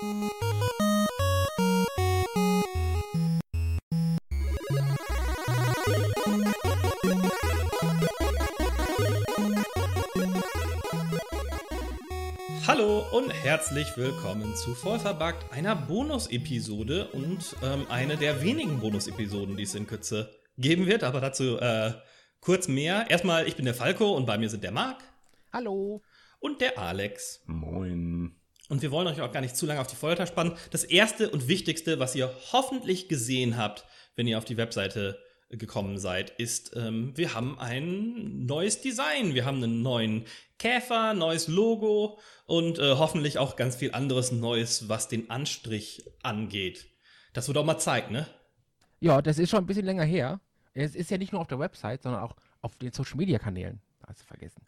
Hallo und herzlich willkommen zu Vollverbackt, einer Bonus-Episode und ähm, eine der wenigen Bonus-Episoden, die es in Kürze geben wird, aber dazu äh, kurz mehr. Erstmal, ich bin der Falco und bei mir sind der Marc. Hallo. Und der Alex. Moin. Und wir wollen euch auch gar nicht zu lange auf die Folter spannen. Das erste und wichtigste, was ihr hoffentlich gesehen habt, wenn ihr auf die Webseite gekommen seid, ist, ähm, wir haben ein neues Design. Wir haben einen neuen Käfer, neues Logo und äh, hoffentlich auch ganz viel anderes Neues, was den Anstrich angeht. Das wird auch mal Zeit, ne? Ja, das ist schon ein bisschen länger her. Es ist ja nicht nur auf der Website, sondern auch auf den Social Media Kanälen. Hast du vergessen.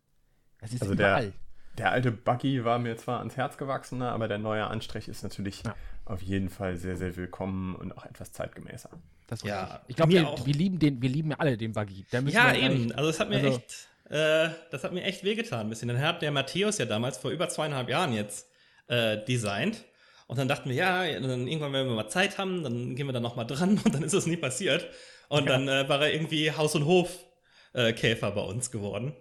Es ist Also überall. der, der alte Buggy war mir zwar ans Herz gewachsen, ne, aber der neue Anstrich ist natürlich Ja. auf jeden Fall sehr, sehr willkommen und auch etwas zeitgemäßer. Das Ja, ja, ich glaube, wir, wir lieben den, wir lieben ja alle den Buggy. Ja, eben. Also das hat mir also- echt, äh, das hat mir echt wehgetan ein bisschen. Dann hat der Matthäus ja damals vor über zweieinhalb Jahren jetzt äh, designt. Und dann dachten wir, ja, dann irgendwann, wenn wir mal Zeit haben, dann gehen wir da noch mal dran. Und dann ist es nie passiert. Und dann äh, war er irgendwie Haus- und Hof-Käfer bei uns geworden.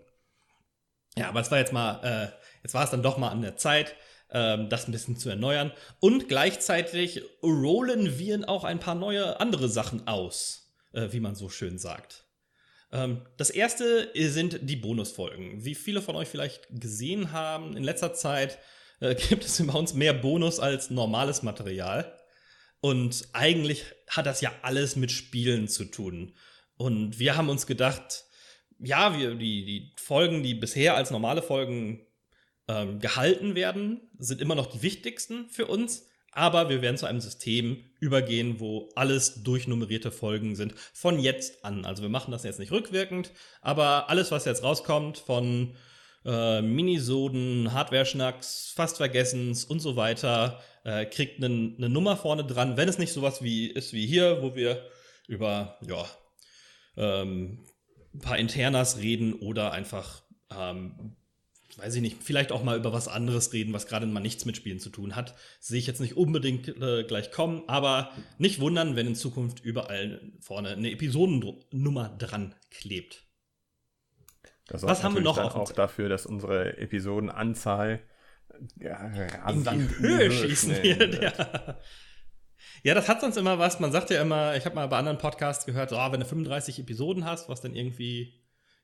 Ja, aber es war jetzt mal, äh, jetzt war es dann doch mal an der Zeit, ähm, das ein bisschen zu erneuern. Und gleichzeitig rollen wir auch ein paar neue andere Sachen aus, äh, wie man so schön sagt. Ähm, das erste sind die Bonusfolgen. Wie viele von euch vielleicht gesehen haben, in letzter Zeit äh, gibt es bei uns mehr Bonus als normales Material. Und eigentlich hat das ja alles mit Spielen zu tun. Und wir haben uns gedacht, ja, wir, die, die Folgen, die bisher als normale Folgen ähm, gehalten werden, sind immer noch die wichtigsten für uns. Aber wir werden zu einem System übergehen, wo alles durchnummerierte Folgen sind. Von jetzt an. Also wir machen das jetzt nicht rückwirkend, aber alles, was jetzt rauskommt von äh, Minisoden, Hardware-Schnacks, fast Vergessens und so weiter, äh, kriegt eine ne Nummer vorne dran, wenn es nicht sowas wie ist wie hier, wo wir über, ja, ähm, ein paar Internas reden oder einfach, ähm, weiß ich nicht, vielleicht auch mal über was anderes reden, was gerade mal nichts mit Spielen zu tun hat. Sehe ich jetzt nicht unbedingt äh, gleich kommen, aber nicht wundern, wenn in Zukunft überall vorne eine Episodennummer dran klebt. Das Was haben wir noch auf auch dafür, dass unsere Episodenanzahl ja, in die Höhe schießen wird. Ja. ja, das hat sonst immer was. Man sagt ja immer, ich habe mal bei anderen Podcasts gehört, so, ah, wenn du 35 Episoden hast, was dann irgendwie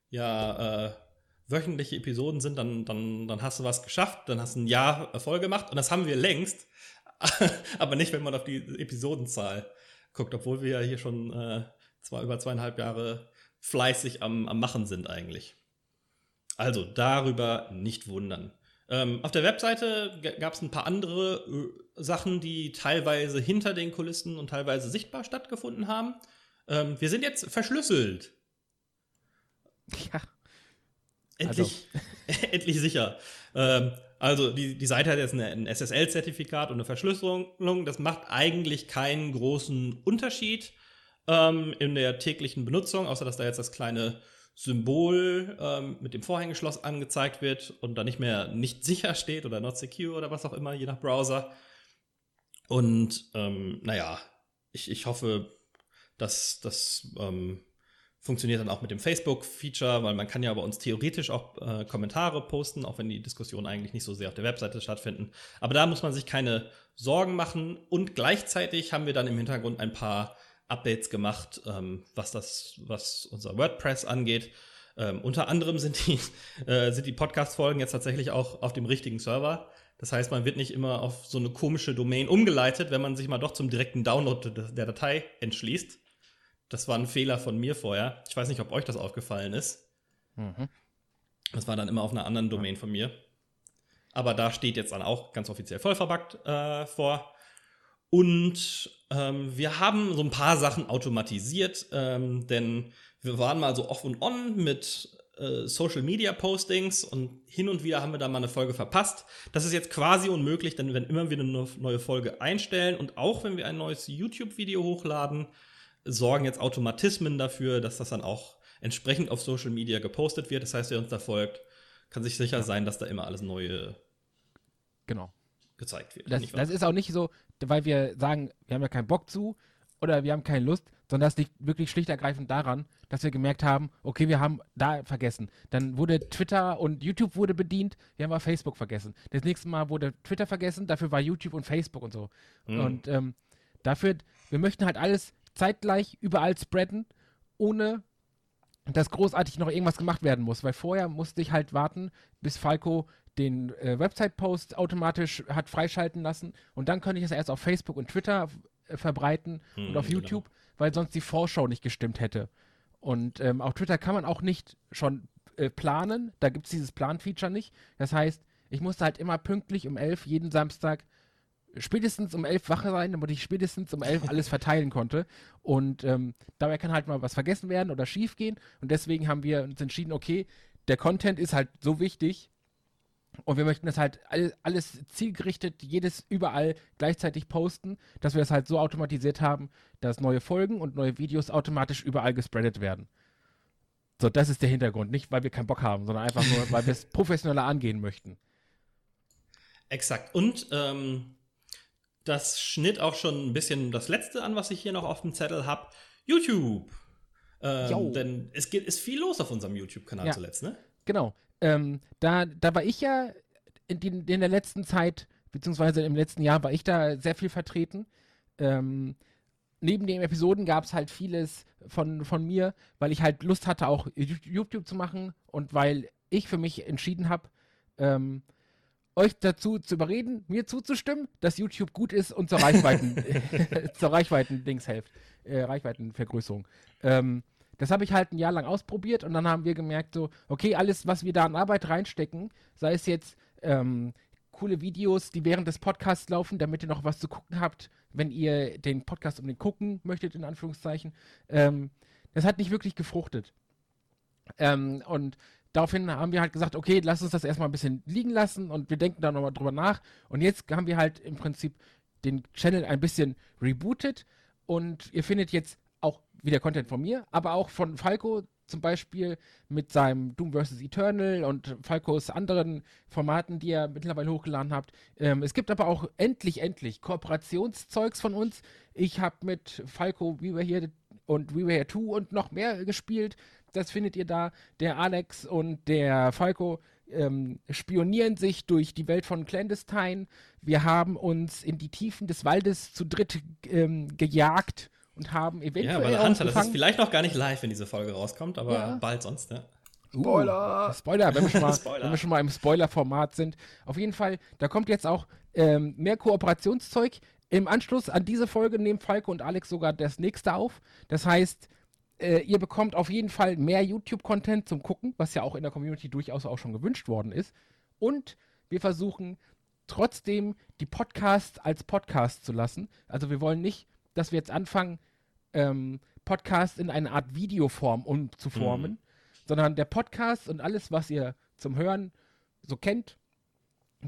ja äh, wöchentliche Episoden sind, dann, dann, dann hast du was geschafft, dann hast du ein Jahr Erfolg gemacht und das haben wir längst. Aber nicht, wenn man auf die Episodenzahl guckt, obwohl wir ja hier schon äh, zwei, über zweieinhalb Jahre fleißig am, am Machen sind eigentlich. Also darüber nicht wundern. Ähm, auf der Webseite gab es ein paar andere äh, Sachen, die teilweise hinter den Kulissen und teilweise sichtbar stattgefunden haben. Ähm, wir sind jetzt verschlüsselt. Ja, Endlich, endlich sicher. Ähm, also die, die Seite hat jetzt eine, ein SSL-Zertifikat und eine Verschlüsselung. Das macht eigentlich keinen großen Unterschied ähm, in der täglichen Benutzung, außer dass da jetzt das kleine Symbol ähm, mit dem Vorhängeschloss angezeigt wird und da nicht mehr nicht sicher steht oder not secure oder was auch immer, je nach Browser. Und ähm, naja, ich, ich hoffe, dass das ähm, funktioniert dann auch mit dem Facebook-Feature, weil man kann ja bei uns theoretisch auch äh, Kommentare posten, auch wenn die Diskussionen eigentlich nicht so sehr auf der Webseite stattfinden. Aber da muss man sich keine Sorgen machen. Und gleichzeitig haben wir dann im Hintergrund ein paar Updates gemacht, ähm, was das, was unser WordPress angeht. Ähm, unter anderem sind die, äh, sind die Podcast-Folgen jetzt tatsächlich auch auf dem richtigen Server. Das heißt, man wird nicht immer auf so eine komische Domain umgeleitet, wenn man sich mal doch zum direkten Download der der Datei entschließt. Das war ein Fehler von mir vorher. Ich weiß nicht, ob euch das aufgefallen ist. Mhm. Das war dann immer auf einer anderen Domain von mir. Aber da steht jetzt dann auch ganz offiziell vollverbackt äh, vor. Und ähm, wir haben so ein paar Sachen automatisiert, ähm, denn wir waren mal so off und on mit äh, Social Media Postings und hin und wieder haben wir da mal eine Folge verpasst. Das ist jetzt quasi unmöglich, denn wenn immer wir eine neue Folge einstellen und auch wenn wir ein neues YouTube-Video hochladen, sorgen jetzt Automatismen dafür, dass das dann auch entsprechend auf Social Media gepostet wird. Das heißt, wer uns da folgt, kann sich sicher sein, dass da immer alles neue Genau. gezeigt wird. Das, das ist auch nicht so, weil wir sagen, wir haben ja keinen Bock zu oder wir haben keine Lust, sondern das liegt wirklich schlicht ergreifend daran, dass wir gemerkt haben, okay, wir haben da vergessen. Dann wurde Twitter und YouTube wurde bedient, wir haben aber Facebook vergessen. Das nächste Mal wurde Twitter vergessen, dafür war YouTube und Facebook und so. Mhm. Und ähm, dafür, wir möchten halt alles zeitgleich überall spreaden, ohne dass großartig noch irgendwas gemacht werden muss, weil vorher musste ich halt warten, bis Falco den äh, Website-Post automatisch hat freischalten lassen und dann könnte ich es erst auf Facebook und Twitter äh, verbreiten hm, und auf genau. YouTube, weil sonst die Vorschau nicht gestimmt hätte. Und ähm, auf Twitter kann man auch nicht schon äh, planen, da gibt es dieses Plan-Feature nicht. Das heißt, ich musste halt immer pünktlich um 11 jeden Samstag spätestens um 11 wach sein, damit ich spätestens um 11 alles verteilen konnte. Und ähm, dabei kann halt mal was vergessen werden oder schief gehen. Und deswegen haben wir uns entschieden, okay, der Content ist halt so wichtig, und wir möchten das halt alles zielgerichtet, jedes überall gleichzeitig posten, dass wir das halt so automatisiert haben, dass neue Folgen und neue Videos automatisch überall gespreadet werden. So, das ist der Hintergrund. Nicht, weil wir keinen Bock haben, sondern einfach nur, weil wir es professioneller angehen möchten. Exakt. Und ähm, das schnitt auch schon ein bisschen das letzte an, was ich hier noch auf dem Zettel habe. YouTube. Ähm, denn es geht, ist viel los auf unserem YouTube-Kanal ja. zuletzt, ne? Genau ähm, da, da war ich ja in, in, der letzten Zeit, beziehungsweise im letzten Jahr war ich da sehr viel vertreten. Ähm, neben den Episoden gab es halt vieles von, von mir, weil ich halt Lust hatte, auch YouTube zu machen und weil ich für mich entschieden habe, ähm, euch dazu zu überreden, mir zuzustimmen, dass YouTube gut ist und zur Reichweiten, zur Reichweiten-Dings hilft, äh, Reichweitenvergrößerung. Ähm, das habe ich halt ein Jahr lang ausprobiert und dann haben wir gemerkt, so, okay, alles, was wir da an Arbeit reinstecken, sei es jetzt ähm, coole Videos, die während des Podcasts laufen, damit ihr noch was zu gucken habt, wenn ihr den Podcast um den gucken möchtet, in Anführungszeichen, ähm, das hat nicht wirklich gefruchtet. Ähm, und daraufhin haben wir halt gesagt, okay, lass uns das erstmal ein bisschen liegen lassen und wir denken da nochmal drüber nach. Und jetzt haben wir halt im Prinzip den Channel ein bisschen rebootet und ihr findet jetzt auch wieder Content von mir, aber auch von Falco zum Beispiel mit seinem Doom vs. Eternal und Falcos anderen Formaten, die er mittlerweile hochgeladen hat. Ähm, es gibt aber auch endlich, endlich Kooperationszeugs von uns. Ich habe mit Falco We Were Here und We Were Here 2 und noch mehr gespielt. Das findet ihr da. Der Alex und der Falco ähm, spionieren sich durch die Welt von Clandestine. Wir haben uns in die Tiefen des Waldes zu dritt ähm, gejagt und haben eventuell. Ja, aber Hunter, das ist vielleicht noch gar nicht live, wenn diese Folge rauskommt, aber ja. bald sonst, ne? Spoiler! Uh, Spoiler, wenn wir schon mal, Spoiler. Wenn wir schon mal im Spoiler-Format sind. Auf jeden Fall, da kommt jetzt auch ähm, mehr Kooperationszeug. Im Anschluss an diese Folge nehmen Falco und Alex sogar das nächste auf. Das heißt, äh, ihr bekommt auf jeden Fall mehr YouTube-Content zum Gucken, was ja auch in der Community durchaus auch schon gewünscht worden ist. Und wir versuchen trotzdem die Podcasts als Podcast zu lassen. Also wir wollen nicht, dass wir jetzt anfangen, ähm, Podcast in eine Art Videoform umzuformen, mhm. sondern der Podcast und alles, was ihr zum Hören so kennt,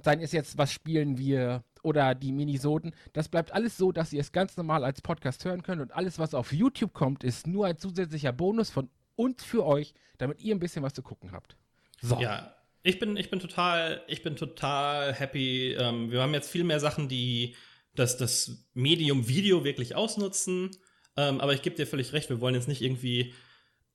seien es jetzt, was spielen wir oder die Minisoden, das bleibt alles so, dass ihr es ganz normal als Podcast hören könnt und alles, was auf YouTube kommt, ist nur ein zusätzlicher Bonus von uns für euch, damit ihr ein bisschen was zu gucken habt. So. Ja, ich bin, ich bin total, ich bin total happy. Ähm, wir haben jetzt viel mehr Sachen, die das, das Medium Video wirklich ausnutzen. Ähm, aber ich gebe dir völlig recht, wir wollen jetzt nicht irgendwie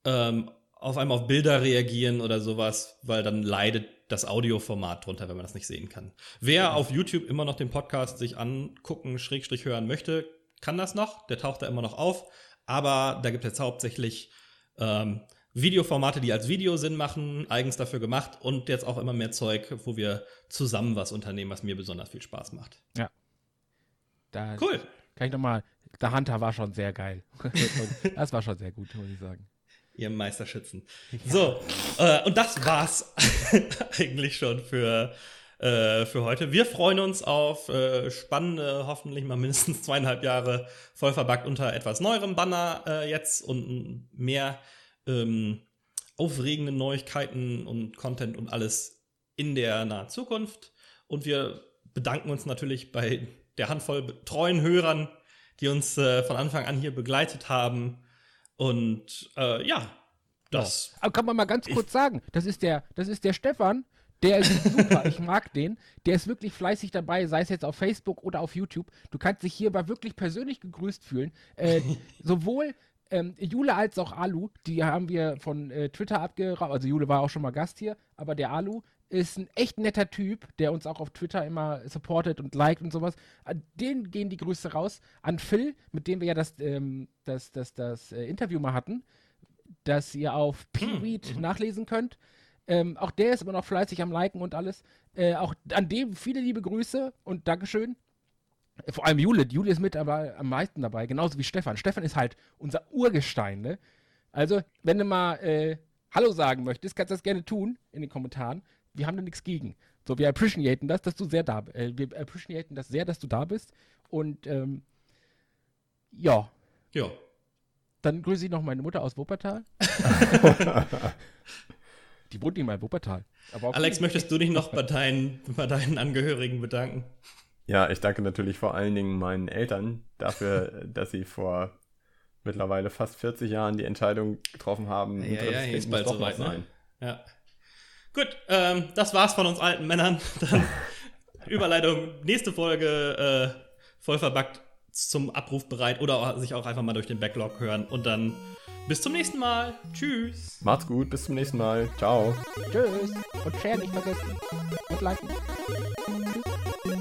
ähm, auf einmal auf Bilder reagieren oder sowas, weil dann leidet das Audioformat drunter, wenn man das nicht sehen kann. Wer ja. auf YouTube immer noch den Podcast sich angucken, Schrägstrich hören möchte, kann das noch. Der taucht da immer noch auf. Aber da gibt es jetzt hauptsächlich ähm, Videoformate, die als Video Sinn machen, eigens dafür gemacht und jetzt auch immer mehr Zeug, wo wir zusammen was unternehmen, was mir besonders viel Spaß macht. Ja. Da cool. Kann ich nochmal der Hunter war schon sehr geil. das war schon sehr gut, muss ich sagen. Ihr Meisterschützen. So, äh, und das war's eigentlich schon für, äh, für heute. Wir freuen uns auf äh, spannende, hoffentlich mal mindestens zweieinhalb Jahre voll verbackt unter etwas neuerem Banner äh, jetzt und mehr ähm, aufregende Neuigkeiten und Content und alles in der nahen Zukunft. Und wir bedanken uns natürlich bei der Handvoll treuen Hörern, die uns äh, von Anfang an hier begleitet haben. Und äh, ja, das. Ja. Aber kann man mal ganz kurz sagen, das ist der, das ist der Stefan, Der ist super, ich mag den. Der ist wirklich fleißig dabei, sei es jetzt auf Facebook oder auf YouTube. Du kannst dich hierbei wirklich persönlich gegrüßt fühlen. Äh, sowohl ähm, Jule als auch Alu, die haben wir von äh, Twitter abgeraubt. Also Jule war auch schon mal Gast hier, aber der Alu ist ein echt netter Typ, der uns auch auf Twitter immer supportet und liked und sowas. An den gehen die Grüße raus. An Phil, mit dem wir ja das, ähm, das, das, das äh, Interview mal hatten, das ihr auf Peeweed Mhm. nachlesen könnt. Ähm, auch der ist immer noch fleißig am Liken und alles. Äh, auch an dem viele liebe Grüße und Dankeschön. Äh, Vor allem Jule. Jule ist mit aber am meisten dabei, genauso wie Stefan. Stefan ist halt unser Urgestein, ne? Also, wenn du mal äh, Hallo sagen möchtest, kannst du das gerne tun in den Kommentaren. Wir haben da nichts gegen. So, wir appreciaten das, dass du sehr da bist. Äh, wir appreciaten das sehr, dass du da bist. Und ähm, ja, Ja. dann grüße ich noch meine Mutter aus Wuppertal. Die wohnt nicht mal in Wuppertal. Alex, möchtest du dich noch bei deinen, bei deinen Angehörigen bedanken? Ja, ich danke natürlich vor allen Dingen meinen Eltern dafür, dass sie vor mittlerweile fast 40 Jahren die Entscheidung getroffen haben. Ja, ja, Kind ist muss bald doch noch soweit, ne? sein. Ja. Gut, ähm, das war's von uns alten Männern. Dann Überleitung, nächste Folge äh, voll verbackt zum Abruf bereit oder sich auch einfach mal durch den Backlog hören und dann bis zum nächsten Mal. Tschüss. Macht's gut, bis zum nächsten Mal. Ciao. Tschüss. Und Share nicht vergessen. Und liken. Tschüss.